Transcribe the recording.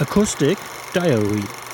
Acoustic Diary.